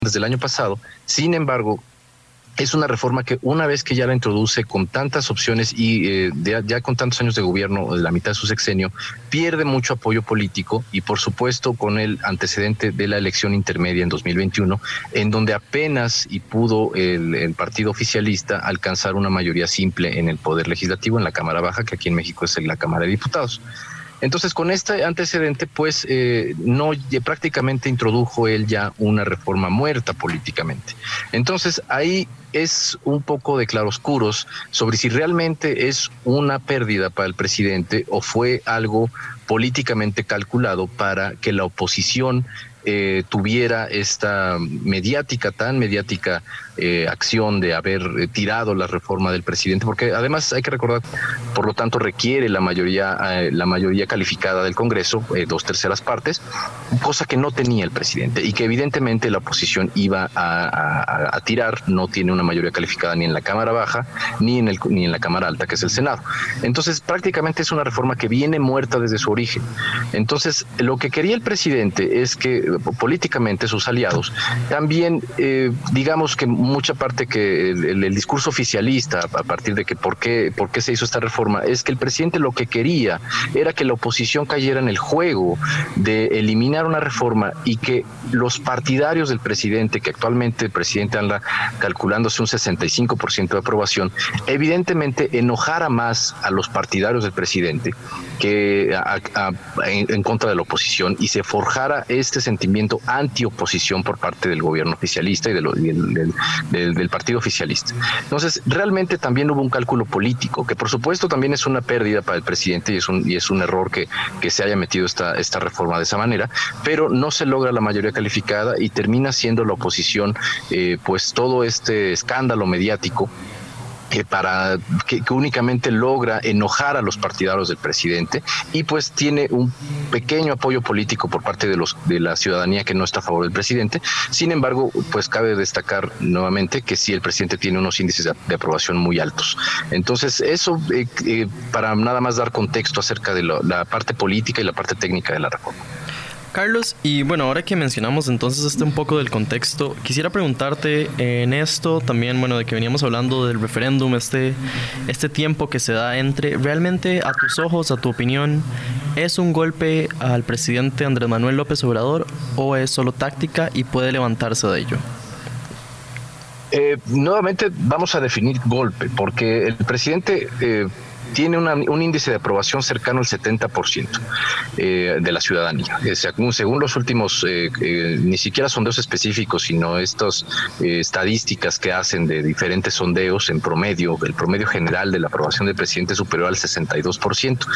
Desde el año pasado, sin embargo, es una reforma que una vez que ya la introduce con tantas opciones y eh, ya con tantos años de gobierno, la mitad de su sexenio, pierde mucho apoyo político y por supuesto con el antecedente de la elección intermedia en 2021, en donde apenas y pudo el, el partido oficialista alcanzar una mayoría simple en el poder legislativo, en la Cámara Baja, que aquí en México es la Cámara de Diputados. Entonces, con este antecedente, pues eh, no prácticamente introdujo él ya una reforma muerta políticamente. Entonces, ahí es un poco de claroscuros sobre si realmente es una pérdida para el presidente o fue algo políticamente calculado para que la oposición eh, tuviera esta mediática, tan mediática eh, acción de haber eh, tirado la reforma del presidente, porque además hay que recordar, por lo tanto requiere la mayoría, eh, la mayoría calificada del Congreso, dos terceras partes, cosa que no tenía el presidente y que evidentemente la oposición iba a, tirar, no tiene una mayoría calificada ni en la Cámara Baja ni en, el, ni en la Cámara Alta, que es el Senado. Entonces prácticamente es una reforma que viene muerta desde su origen. Entonces lo que quería el presidente es que políticamente sus aliados también, digamos que mucha parte que el, discurso oficialista, a partir de que por qué, por qué se hizo esta reforma, es que el presidente lo que quería era que la oposición cayera en el juego de eliminar una reforma y que los partidarios del presidente, que actualmente el presidente anda calculándose un 65% de aprobación, evidentemente enojara más a los partidarios del presidente que en, contra de la oposición y se forjara este sentimiento anti-oposición por parte del gobierno oficialista y, del, partido oficialista. Entonces, realmente también hubo un cálculo político, que por supuesto también es una pérdida para el presidente y es un, y es un error que, que se haya metido esta, esta reforma de esa manera, pero no se logra la mayoría calificada y termina siendo la oposición eh, pues todo este escándalo mediático que para que, únicamente logra enojar a los partidarios del presidente y pues tiene un pequeño apoyo político por parte de los de la ciudadanía que no está a favor del presidente. Sin embargo, pues cabe destacar nuevamente que sí el presidente tiene unos índices de, aprobación muy altos. Entonces, eso eh, eh, para nada más dar contexto acerca de la parte política y la parte técnica de la reforma. Carlos, y bueno, ahora que mencionamos entonces este un poco del contexto, quisiera preguntarte en esto también, bueno, de que veníamos hablando del referéndum, este, este tiempo que se da entre, ¿realmente a tus ojos, a tu opinión, es un golpe al presidente Andrés Manuel López Obrador o es solo táctica y puede levantarse de ello? Eh, nuevamente vamos a definir golpe, porque el presidente eh, tiene un índice de aprobación cercano al 70% eh, de la ciudadanía. según, según los últimos, eh, eh, ni siquiera sondeos específicos, sino estas estadísticas que hacen de diferentes sondeos en promedio, el promedio general de la aprobación del presidente es superior al 62%.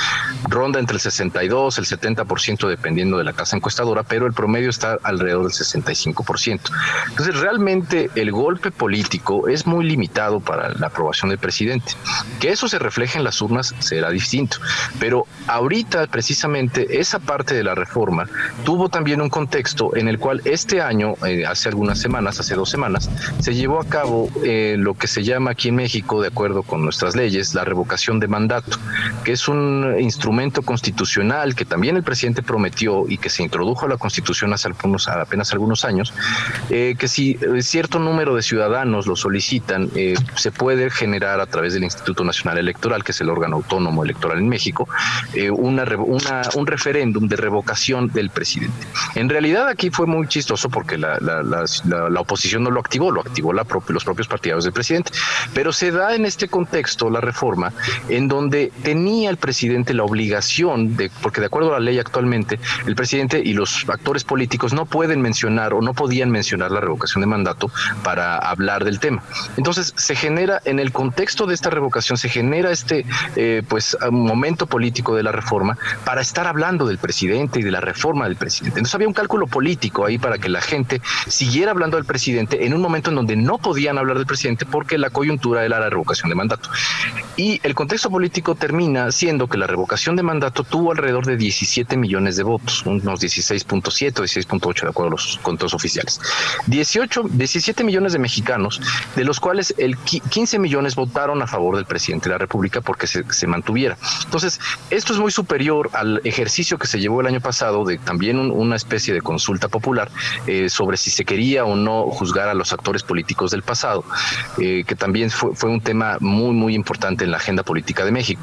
Ronda entre el 62 y el 70% dependiendo de la casa encuestadora, pero el promedio está alrededor del 65%. Entonces, realmente el golpe político es muy limitado para la aprobación del presidente. Que eso se refleje en las urnas será distinto. Pero ahorita precisamente esa parte de la reforma tuvo también un contexto en el cual este año, eh, hace algunas semanas, hace dos semanas, se llevó a cabo eh, lo que se llama aquí en México, de acuerdo con nuestras leyes, la revocación de mandato, que es un instrumento constitucional que también el presidente prometió y que se introdujo a la Constitución hace algunos, apenas algunos años, eh, que si cierto número de ciudadanos lo solicitan, se puede generar a través del Instituto Nacional Electoral, que es el órgano autónomo electoral en México, eh, una, un referéndum de revocación del presidente. En realidad aquí fue muy chistoso porque la, oposición no lo activó, lo activó los propios partidarios del presidente, pero se da en este contexto la reforma en donde tenía el presidente la obligación de, porque de acuerdo a la ley actualmente, el presidente y los actores políticos no pueden mencionar o no podían mencionar la revocación de mandato para hablar del tema. Entonces se genera en el contexto de esta revocación, se genera este eh, pues un momento político de la reforma para estar hablando del presidente y de la reforma del presidente. Entonces había un cálculo político ahí para que la gente siguiera hablando del presidente en un momento en donde no podían hablar del presidente porque la coyuntura era la revocación de mandato. Y el contexto político termina siendo que la revocación de mandato tuvo alrededor de 17 millones de votos, unos 16.7 o 16.8 de acuerdo a los contos oficiales. 18, 17 millones de mexicanos, de los cuales el 15 millones votaron a favor del presidente de la República porque se, mantuviera. Entonces, esto es muy superior al ejercicio que se llevó el año pasado de también una especie de consulta popular eh, sobre si se quería o no juzgar a los actores políticos del pasado, eh, que también fue, fue, un tema muy, muy importante en la agenda política de México.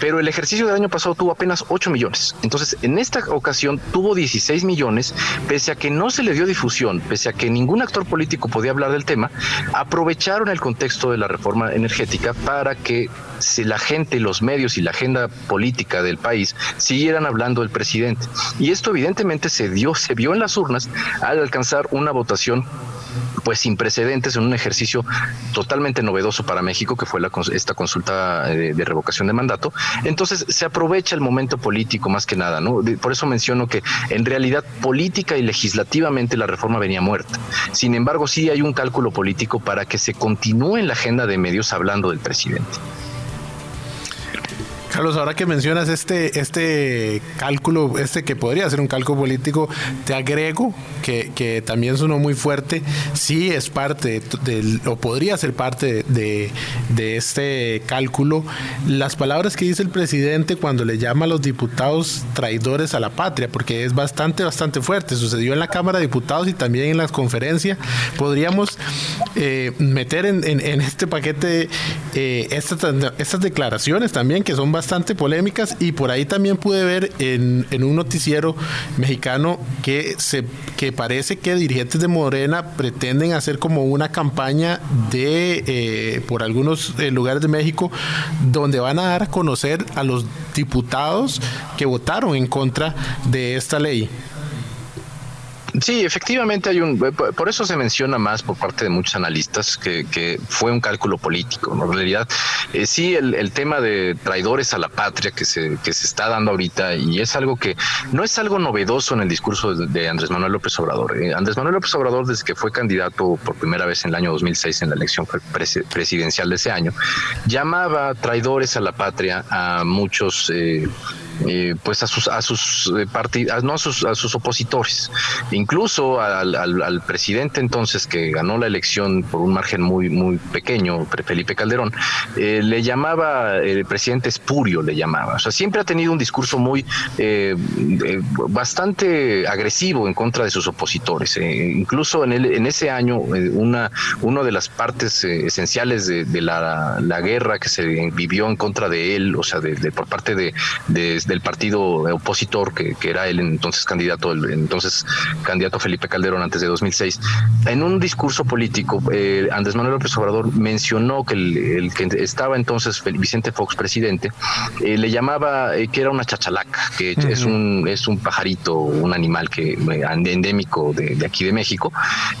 Pero el ejercicio del año pasado tuvo apenas 8 millones. Entonces, en esta ocasión tuvo 16 millones, pese a que no se le dio difusión, pese a que ningún actor político podía hablar del tema, aprovecharon el contexto de la reforma energética para que si la gente, los medios y la agenda política del país siguieran hablando del presidente. Y esto evidentemente se dio, se vio en las urnas al alcanzar una votación pues sin precedentes en un ejercicio totalmente novedoso para México que fue la, esta consulta de, de, revocación de mandato. Entonces se aprovecha el momento político más que nada, ¿no? Por eso menciono que en realidad política y legislativamente la reforma venía muerta. Sin embargo, sí hay un cálculo político para que se continúe en la agenda de medios hablando del presidente. Carlos, ahora que mencionas este, este cálculo, este que podría ser un cálculo político, te agrego que, que también sonó muy fuerte, sí es parte del, o podría ser parte de, de este cálculo, las palabras que dice el presidente cuando le llama a los diputados traidores a la patria, porque es bastante, bastante fuerte. Sucedió en la Cámara de Diputados y también en las conferencias. Podríamos eh, meter en, en, este paquete eh, estas, estas declaraciones también, que son bastante polémicas, y por ahí también pude ver en, en un noticiero mexicano que, se, que parece que dirigentes de Morena pretenden hacer como una campaña de eh, por algunos lugares de México donde van a dar a conocer a los diputados que votaron en contra de esta ley. Sí, efectivamente hay un, por eso se menciona más por parte de muchos analistas que, fue un cálculo político. En realidad, eh, sí, el, tema de traidores a la patria que se, que se está dando ahorita y es algo que no es algo novedoso en el discurso de, Andrés Manuel López Obrador. Eh, Andrés Manuel López Obrador, desde que fue candidato por primera vez en el año 2006 en la elección presidencial de ese año, llamaba traidores a la patria a muchos eh, eh, pues a sus a sus eh, partidos, no a sus, a sus opositores, incluso al, al, presidente entonces que ganó la elección por un margen muy muy pequeño, Felipe Calderón, eh, le llamaba el presidente espurio, le llamaba, o sea siempre ha tenido un discurso muy bastante agresivo en contra de sus opositores, incluso en el, en ese año una una de las partes esenciales de, de la, la, guerra que se vivió en contra de él, o sea de, por parte de, de del partido opositor, que, era él entonces candidato, el entonces candidato Felipe Calderón antes de 2006, en un discurso político, eh, Andrés Manuel López Obrador mencionó que el, que estaba entonces Vicente Fox presidente, eh, le llamaba eh, que era una chachalaca, que es, un, es un pajarito, un animal que endémico de, aquí de México,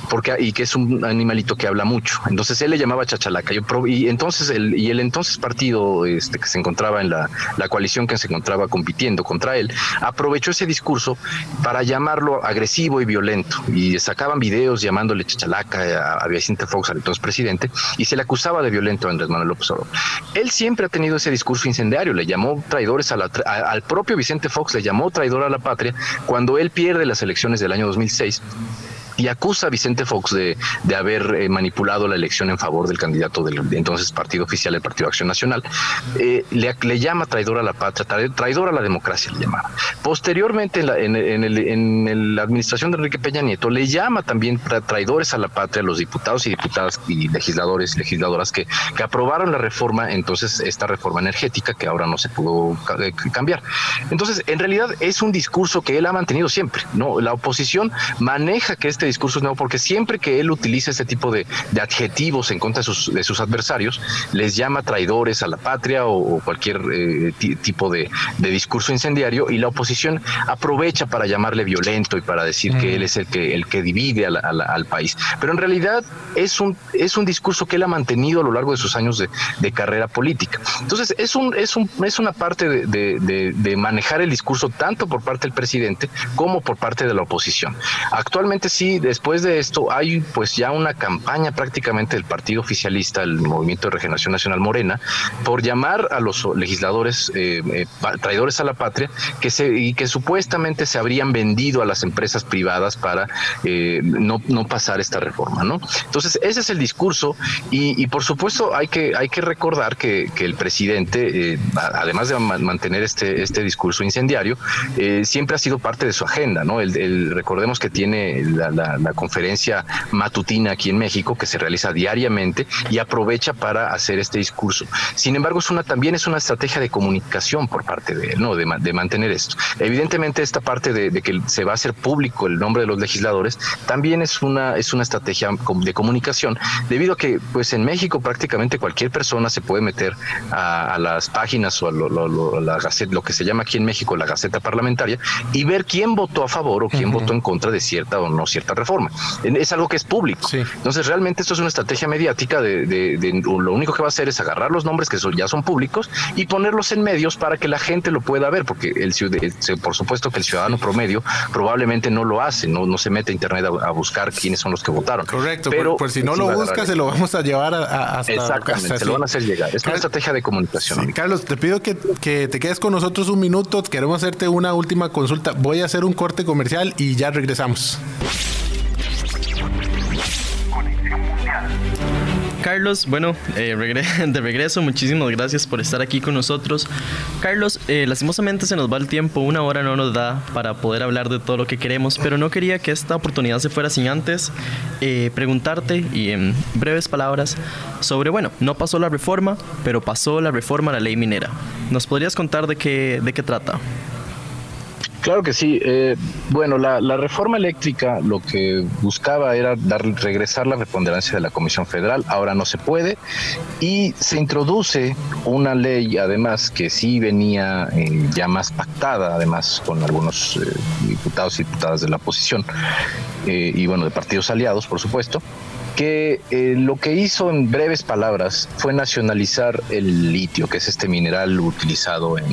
porque, y que es un animalito que habla mucho. Entonces él le llamaba chachalaca. y entonces el, y el entonces partido este, que se encontraba en la, la coalición que se encontraba con compitiendo contra él, aprovechó ese discurso para llamarlo agresivo y violento. Y sacaban videos llamándole chachalaca a, Vicente Fox, al entonces presidente, y se le acusaba de violento a Andrés Manuel López Obrador. Él siempre ha tenido ese discurso incendiario, le llamó traidores a la, al propio Vicente Fox, le llamó traidor a la patria cuando él pierde las elecciones del año 2006 y acusa a Vicente Fox de, de haber eh, manipulado la elección en favor del candidato del entonces partido oficial, el Partido Acción Nacional. Eh, le, llama traidor a la patria, traidor a la democracia, le llama. Posteriormente, en la, en, el, en la administración de Enrique Peña Nieto, le llama también traidores a la patria a los diputados y diputadas y legisladores y legisladoras que, que aprobaron la reforma, entonces esta reforma energética que ahora no se pudo eh, cambiar. Entonces, en realidad es un discurso que él ha mantenido siempre. No, la oposición maneja que este discursos no, porque siempre que él utiliza este tipo de, adjetivos en contra de sus, de sus, adversarios, les llama traidores a la patria o, cualquier eh, tipo de, discurso incendiario y la oposición aprovecha para llamarle violento y para decir que él es el que, el que divide al país. Pero en realidad es un, es un discurso que él ha mantenido a lo largo de sus años de, carrera política. Entonces, es, un, es, un, es una parte de, de manejar el discurso tanto por parte del presidente como por parte de la oposición. Actualmente sí después de esto hay pues ya una campaña prácticamente del partido oficialista, el Movimiento de Regeneración Nacional Morena, por llamar a los legisladores eh, eh, traidores a la patria que se, y que supuestamente se habrían vendido a las empresas privadas para eh, no, no pasar esta reforma, ¿no? Entonces ese es el discurso y, por supuesto hay que, hay que recordar que, el presidente, además de mantener este, este discurso incendiario, siempre ha sido parte de su agenda, ¿no? El, recordemos que tiene la, conferencia matutina aquí en México que se realiza diariamente y aprovecha para hacer este discurso. Sin embargo, es una, también es una estrategia de comunicación por parte de él, ¿no? de, de mantener esto. Evidentemente, esta parte de, que se va a hacer público el nombre de los legisladores también es una, es una estrategia de comunicación, debido a que pues en México prácticamente cualquier persona se puede meter a, las páginas o a lo, la gaceta, lo que se llama aquí en México la Gaceta Parlamentaria y ver quién votó a favor o quién votó en contra de cierta o no cierta tal reforma. Es algo que es público. Entonces, realmente esto es una estrategia mediática de, lo único que va a hacer es agarrar los nombres que ya son públicos y ponerlos en medios para que la gente lo pueda ver, porque el, por supuesto que el ciudadano promedio probablemente no lo hace, no, no se mete a internet a, buscar quiénes son los que votaron. Correcto, pero por, si no lo busca, se lo vamos a llevar a, hasta Exactamente, se lo van a hacer llegar. Es una estrategia de comunicación. Carlos, te pido que, que te quedes con nosotros un minuto. Queremos hacerte una última consulta. Voy a hacer un corte comercial y ya regresamos. Carlos, bueno, eh, de regreso, muchísimas gracias por estar aquí con nosotros. Carlos, eh, lastimosamente se nos va el tiempo, una hora no nos da para poder hablar de todo lo que queremos, pero no quería que esta oportunidad se fuera sin antes eh, preguntarte y en breves palabras sobre, bueno, no pasó la reforma, pero pasó la reforma a la ley minera. ¿Nos podrías contar de qué, de qué trata? Claro que sí. Eh, bueno, la, reforma eléctrica lo que buscaba era dar, regresar la preponderancia de la Comisión Federal. Ahora no se puede. Y se introduce una ley, además, que sí venía eh, ya más pactada, además, con algunos eh, diputados y diputadas de la oposición, y bueno, de partidos aliados, por supuesto que lo que hizo en breves palabras fue nacionalizar el litio, que es este mineral utilizado en,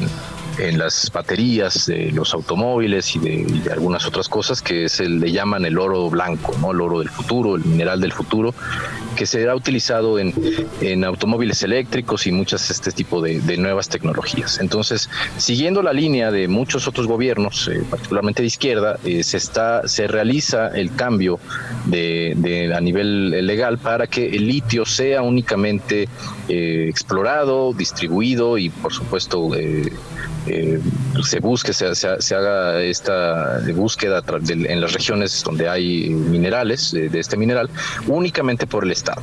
en las baterías de los automóviles y de, algunas otras cosas que se le llaman el oro blanco, ¿no? el oro del futuro, el mineral del futuro, que será utilizado en, en automóviles eléctricos y muchas este tipo de, nuevas tecnologías. Entonces, siguiendo la línea de muchos otros gobiernos, eh, particularmente de izquierda, eh, se está se realiza el cambio de, a nivel legal para que el litio sea únicamente eh, explorado, distribuido y, por supuesto, eh, se busque, se, se, haga esta búsqueda en las regiones donde hay minerales de, este mineral únicamente por el Estado.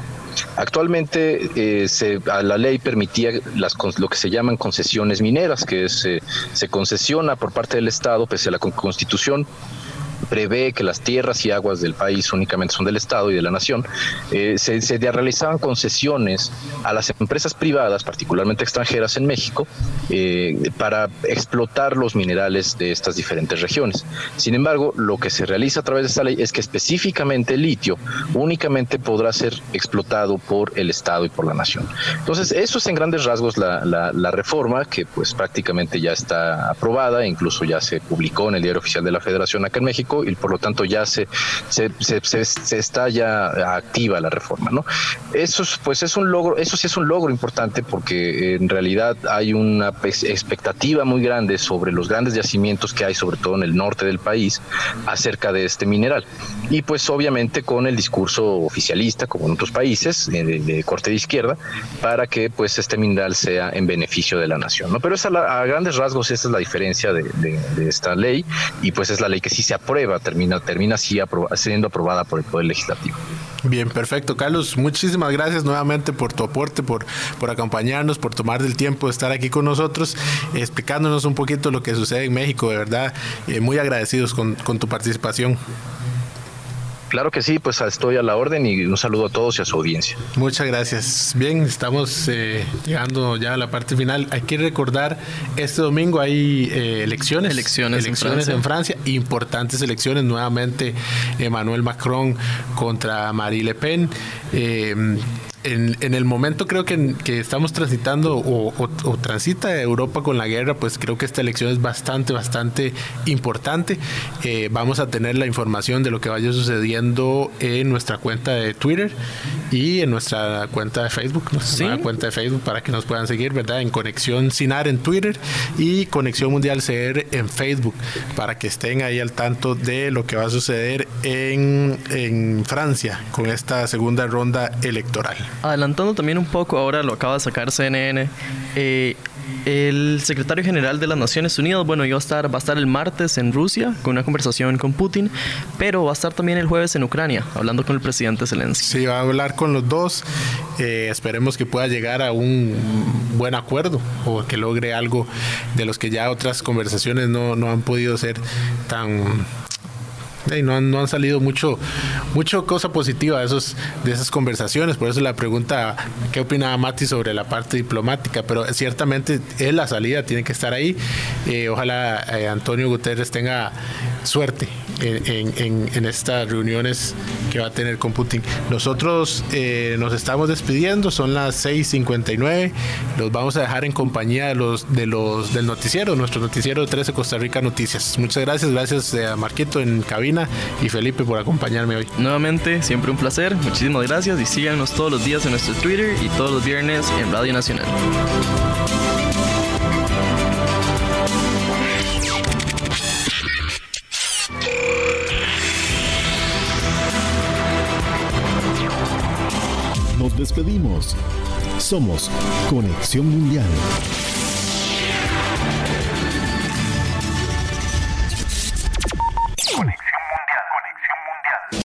Actualmente eh, se, a la ley permitía las, lo que se llaman concesiones mineras, que es, eh, se concesiona por parte del Estado, pese a la Constitución, prevé que las tierras y aguas del país únicamente son del Estado y de la nación, eh, se, se, realizaban concesiones a las empresas privadas, particularmente extranjeras en México, eh, para explotar los minerales de estas diferentes regiones. Sin embargo, lo que se realiza a través de esta ley es que específicamente el litio únicamente podrá ser explotado por el Estado y por la nación. Entonces, eso es en grandes rasgos la, la reforma que pues prácticamente ya está aprobada, incluso ya se publicó en el Diario Oficial de la Federación acá en México y por lo tanto ya se, se, se, está ya activa la reforma. ¿no? Eso pues es un logro, eso sí es un logro importante porque en realidad hay una expectativa muy grande sobre los grandes yacimientos que hay, sobre todo en el norte del país, acerca de este mineral. Y pues obviamente con el discurso oficialista, como en otros países, de, corte de izquierda, para que pues este mineral sea en beneficio de la nación. ¿no? Pero esa, a grandes rasgos esa es la diferencia de, de esta ley y pues es la ley que sí se aprueba termina, termina así siendo aprobada por el Poder Legislativo. Bien, perfecto. Carlos, muchísimas gracias nuevamente por tu aporte, por, por acompañarnos, por tomar el tiempo de estar aquí con nosotros, explicándonos un poquito lo que sucede en México. De verdad, eh, muy agradecidos con, con tu participación. Claro que sí, pues estoy a la orden y un saludo a todos y a su audiencia. Muchas gracias. Bien, estamos eh, llegando ya a la parte final. Hay que recordar, este domingo hay eh, elecciones. Elecciones, elecciones en, Francia. Importantes elecciones. Nuevamente Emmanuel Macron contra Marie Le Pen. Eh, en, el momento creo que, que estamos transitando o, transita Europa con la guerra, pues creo que esta elección es bastante, bastante importante. Eh, vamos a tener la información de lo que vaya sucediendo en nuestra cuenta de Twitter y en nuestra cuenta de Facebook, nuestra cuenta de Facebook para que nos puedan seguir, ¿verdad? En Conexión Sinar en Twitter y Conexión Mundial CR en Facebook para que estén ahí al tanto de lo que va a suceder en, en Francia con esta segunda ronda electoral. Adelantando también un poco, ahora lo acaba de sacar CNN, eh, el secretario general de las Naciones Unidas, bueno, iba a estar, va a estar el martes en Rusia con una conversación con Putin, pero va a estar también el jueves en Ucrania, hablando con el presidente Zelensky. Sí, va a hablar con los dos. Eh, esperemos que pueda llegar a un buen acuerdo o que logre algo de los que ya otras conversaciones no, no han podido ser tan no, no han salido mucho, mucho cosa positiva de, esos, de esas conversaciones. Por eso la pregunta, ¿qué opinaba Mati sobre la parte diplomática? Pero ciertamente es la salida, tiene que estar ahí. Eh, ojalá eh, Antonio Guterres tenga suerte en, en, estas reuniones que va a tener con Putin. Nosotros eh, nos estamos despidiendo, son las 6.59. Los vamos a dejar en compañía de los, de los del noticiero, nuestro noticiero 13 Costa Rica Noticias. Muchas gracias, gracias a Marquito en cabina y Felipe por acompañarme hoy. Nuevamente, siempre un placer. Muchísimas gracias y síganos todos los días en nuestro Twitter y todos los viernes en Radio Nacional. Despedimos. Somos Conexión Mundial.